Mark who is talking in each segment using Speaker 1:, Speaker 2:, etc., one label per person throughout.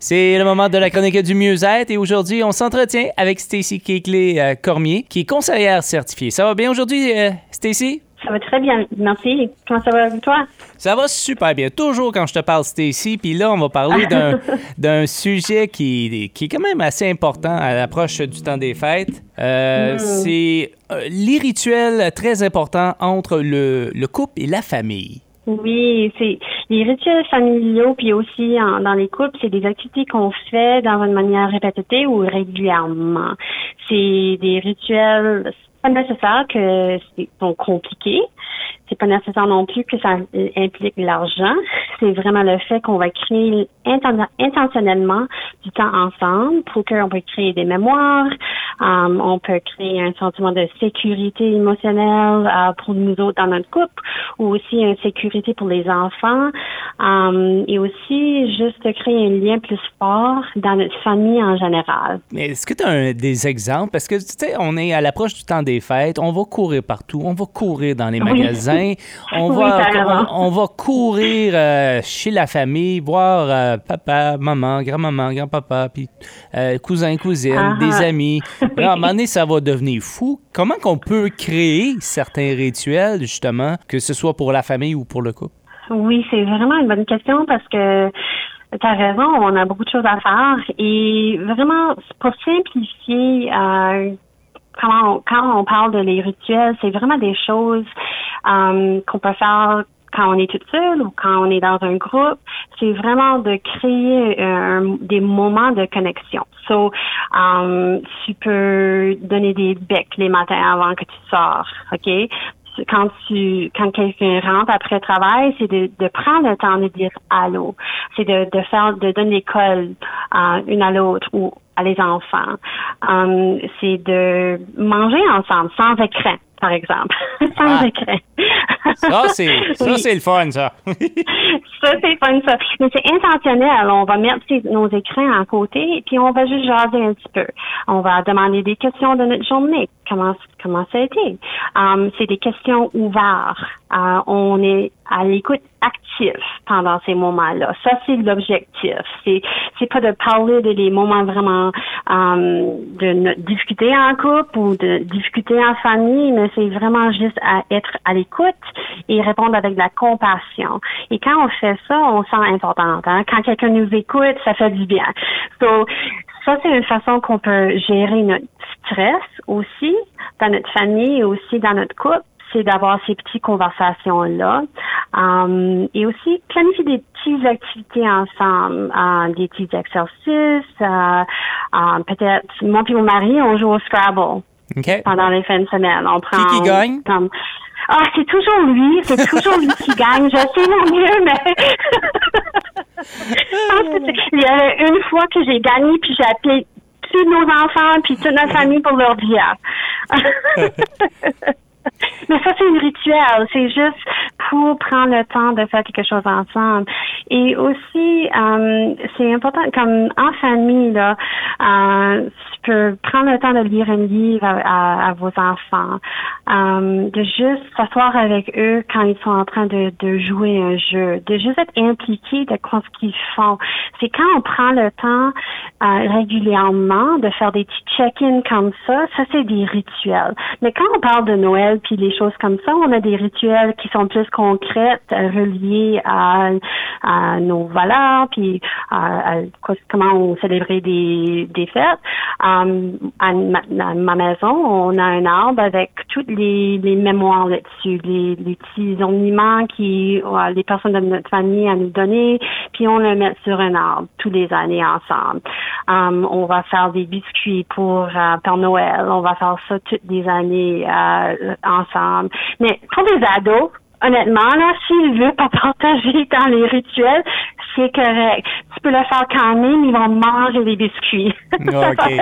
Speaker 1: C'est le moment de la chronique du mieux-être et aujourd'hui, on s'entretient avec Stacy Keekley Cormier, qui est conseillère certifiée. Ça va bien aujourd'hui, euh, Stacy?
Speaker 2: Ça va très bien, merci. Comment ça va avec toi?
Speaker 1: Ça va super bien. Toujours quand je te parle, Stacy. Puis là, on va parler d'un sujet qui, qui est quand même assez important à l'approche du temps des fêtes. Euh, mm. C'est euh, les rituels très importants entre le, le couple et la famille.
Speaker 2: Oui, c'est les rituels familiaux, puis aussi dans les couples, c'est des activités qu'on fait dans une manière répétée ou régulièrement. C'est des rituels pas nécessaire que c'est compliqués, c'est pas nécessaire non plus que ça implique l'argent. C'est vraiment le fait qu'on va créer intentionnellement du temps ensemble pour qu'on peut créer des mémoires, um, on peut créer un sentiment de sécurité émotionnelle uh, pour nous autres dans notre couple, ou aussi une sécurité pour les enfants, um, et aussi juste créer un lien plus fort dans notre famille en général.
Speaker 1: Est-ce que tu as des exemples? Parce que, tu sais, on est à l'approche du temps des fêtes, on va courir partout, on va courir dans les magasins. On, va, on, va courir euh, chez la famille, voir euh, papa, maman, grand-maman, grand-papa, puis euh, cousins, cousines, ah, des amis. à un moment donné, ça va devenir fou. Comment qu'on peut créer certains rituels, justement, que ce soit pour la famille ou pour le couple?
Speaker 2: Oui, c'est vraiment une bonne question parce que tu as raison, on a beaucoup de choses à faire et vraiment pour simplifier quand on, quand on parle de les rituels, c'est vraiment des choses um, qu'on peut faire quand on est toute seule ou quand on est dans un groupe, c'est vraiment de créer euh, des moments de connexion. So, um, tu peux donner des becs les matins avant que tu sors, ok? Quand tu, quand quelqu'un rentre après le travail, c'est de, de prendre le temps de dire allô. C'est de, de faire, de donner l'école euh, une à l'autre ou à les enfants. Um, c'est de manger ensemble sans écran par exemple, sans ah. écran.
Speaker 1: ça, c'est, ça, c'est le fun, ça.
Speaker 2: ça, c'est fun, ça. Mais c'est intentionnel. On va mettre nos écrans à côté, puis on va juste jaser un petit peu. On va demander des questions de notre journée. Comment, comment ça a été? Um, c'est des questions ouvertes. Uh, on est à l'écoute actif pendant ces moments-là. Ça, c'est l'objectif. C'est, c'est pas de parler de des moments vraiment um, de discuter en couple ou de discuter en famille, mais c'est vraiment juste à être à l'écoute et répondre avec de la compassion. Et quand on fait ça, on sent important. Hein? Quand quelqu'un nous écoute, ça fait du bien. So, ça, c'est une façon qu'on peut gérer notre stress aussi dans notre famille et aussi dans notre couple c'est d'avoir ces petites conversations-là. Um, et aussi planifier des petites activités ensemble, uh, des petits exercices. Uh, uh, peut-être, moi et mon mari, on joue au Scrabble. Pendant les fins de semaine. On
Speaker 1: prend, qui, qui gagne?
Speaker 2: ah, c'est toujours lui, c'est toujours lui qui gagne. Je sais mon mieux, mais il y a une fois que j'ai gagné, puis j'ai appelé nos enfants, puis toute notre famille pour leur dire. Mais ça, c'est un rituel. C'est juste pour prendre le temps de faire quelque chose ensemble. Et aussi, euh, c'est important, comme en famille, là, euh, tu peux prendre le temps de lire un livre à, vos enfants, euh, de juste s'asseoir avec eux quand ils sont en train de, de jouer un jeu, de juste être impliqué de ce qu'ils font. C'est quand on prend le temps euh, régulièrement de faire des petits check-ins comme ça, ça c'est des rituels. Mais quand on parle de Noël puis les choses comme ça, on a des rituels qui sont plus concrets, reliés à, à nos valeurs puis à, comment on célébrait des, des fêtes. Um, à, ma, maison, on a un arbre avec toutes les, les mémoires là-dessus, les, les petits ornements qui euh, les personnes de notre famille à nous donner, puis on le met sur un arbre tous les années ensemble. Um, on va faire des biscuits pour euh, Père Noël, on va faire ça toutes les années euh, ensemble. Mais pour les ados, honnêtement, là, s'ils veulent pas partager dans les rituels, c'est correct. Tu peux le faire quand même, ils vont manger des biscuits. Okay.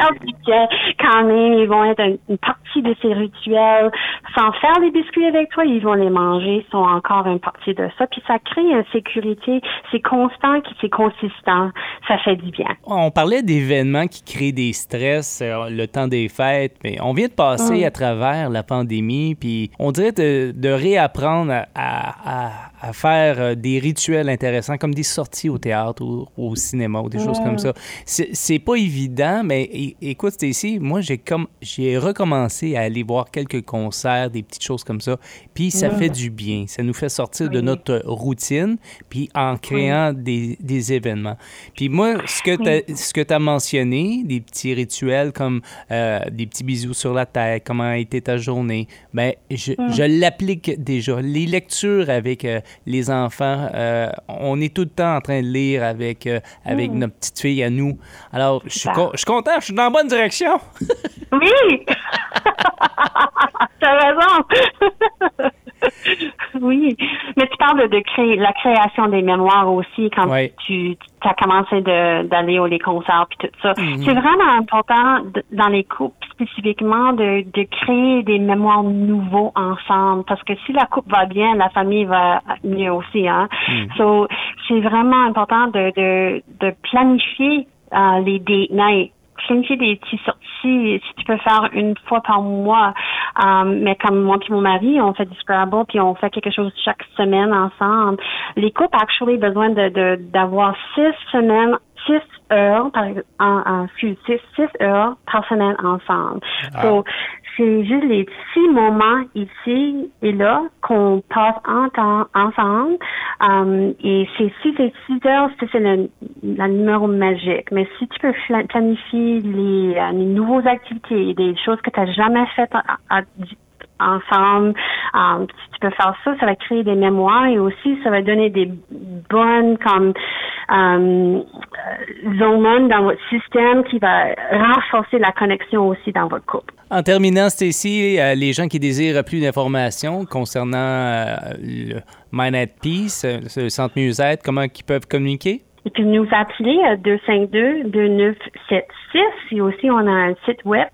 Speaker 2: quand même, ils vont être une, partie de ces rituels. Sans faire les biscuits avec toi, ils vont les manger, ils sont encore une partie de ça. Puis ça crée une sécurité. C'est constant, c'est consistant. Ça fait du bien.
Speaker 1: On parlait d'événements qui créent des stress, euh, le temps des fêtes, mais on vient de passer mm. à travers la pandémie, puis on dirait de, de réapprendre à, à, faire euh, des rituels intéressants, comme des sorties au théâtre ou au cinéma ou des choses comme ça. C'est pas évident, mais écoute, ici, moi, j'ai comme j'ai recommencé à aller voir quelques concerts, des petites choses comme ça, puis ça fait du bien. Ça nous fait sortir de notre routine, puis en créant des, des, événements. Puis moi, ce que tu as, mentionné, des petits rituels comme euh, des petits bisous sur la tête, comment a été ta journée, ben, je, je l'applique déjà. Les lectures avec euh, les enfants, euh, on est tout le temps en train de lire avec, avec notre petite fille à nous. Alors, je suis, je suis content, je suis dans la bonne direction.
Speaker 2: oui! T'as raison! oui, mais tu parles de, créer la création des mémoires aussi quand tu, as commencé d'aller aux les concerts puis tout ça. Mhm. C'est vraiment important dans les couples spécifiquement de, créer des mémoires nouveaux ensemble parce que si la couple va bien, la famille va mieux aussi. Hein. Mhm. So, c'est vraiment important de, de, planifier euh, les date nights planifier des petites sorties, si tu peux faire une fois par mois. Um, mais comme moi et mon mari, on fait du Scrabble, puis on fait quelque chose chaque semaine ensemble. Les couples, actually, besoin de d'avoir six semaines six heures par en, en six, six heures par semaine ensemble. Ah c'est juste les petits moments ici et là qu'on passe en temps, ensemble. Um, et c'est si c'est 6 heures, c'est le, le, numéro magique. Mais si tu peux planifier les, euh, les nouvelles activités, des choses que tu n'as jamais faites ensemble. Um, si tu peux faire ça, ça va créer des mémoires et aussi ça va donner des bonnes comme um, hormones dans votre système qui va renforcer la connexion aussi dans votre couple.
Speaker 1: En terminant, Stacy, euh, les gens qui désirent plus d'informations concernant euh, le Mind at Peace, euh, le centre mieux-être, comment ils peuvent communiquer?
Speaker 2: Ils peuvent nous appeler à 252-2976 et aussi on a un site web,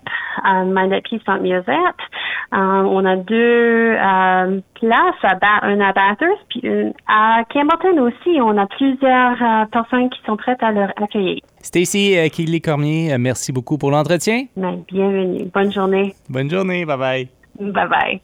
Speaker 2: euh, Mind at Peace Centre Mieux-être. On a deux places, à un à Bathurst, puis une à Campbellton aussi. On a plusieurs personnes qui sont prêtes à leur accueillir.
Speaker 1: Stacy euh, Keeley-Cormier, euh, merci beaucoup pour l'entretien.
Speaker 2: Ben, bienvenue. Bonne journée.
Speaker 1: Bonne journée. Bye bye.
Speaker 2: Bye bye.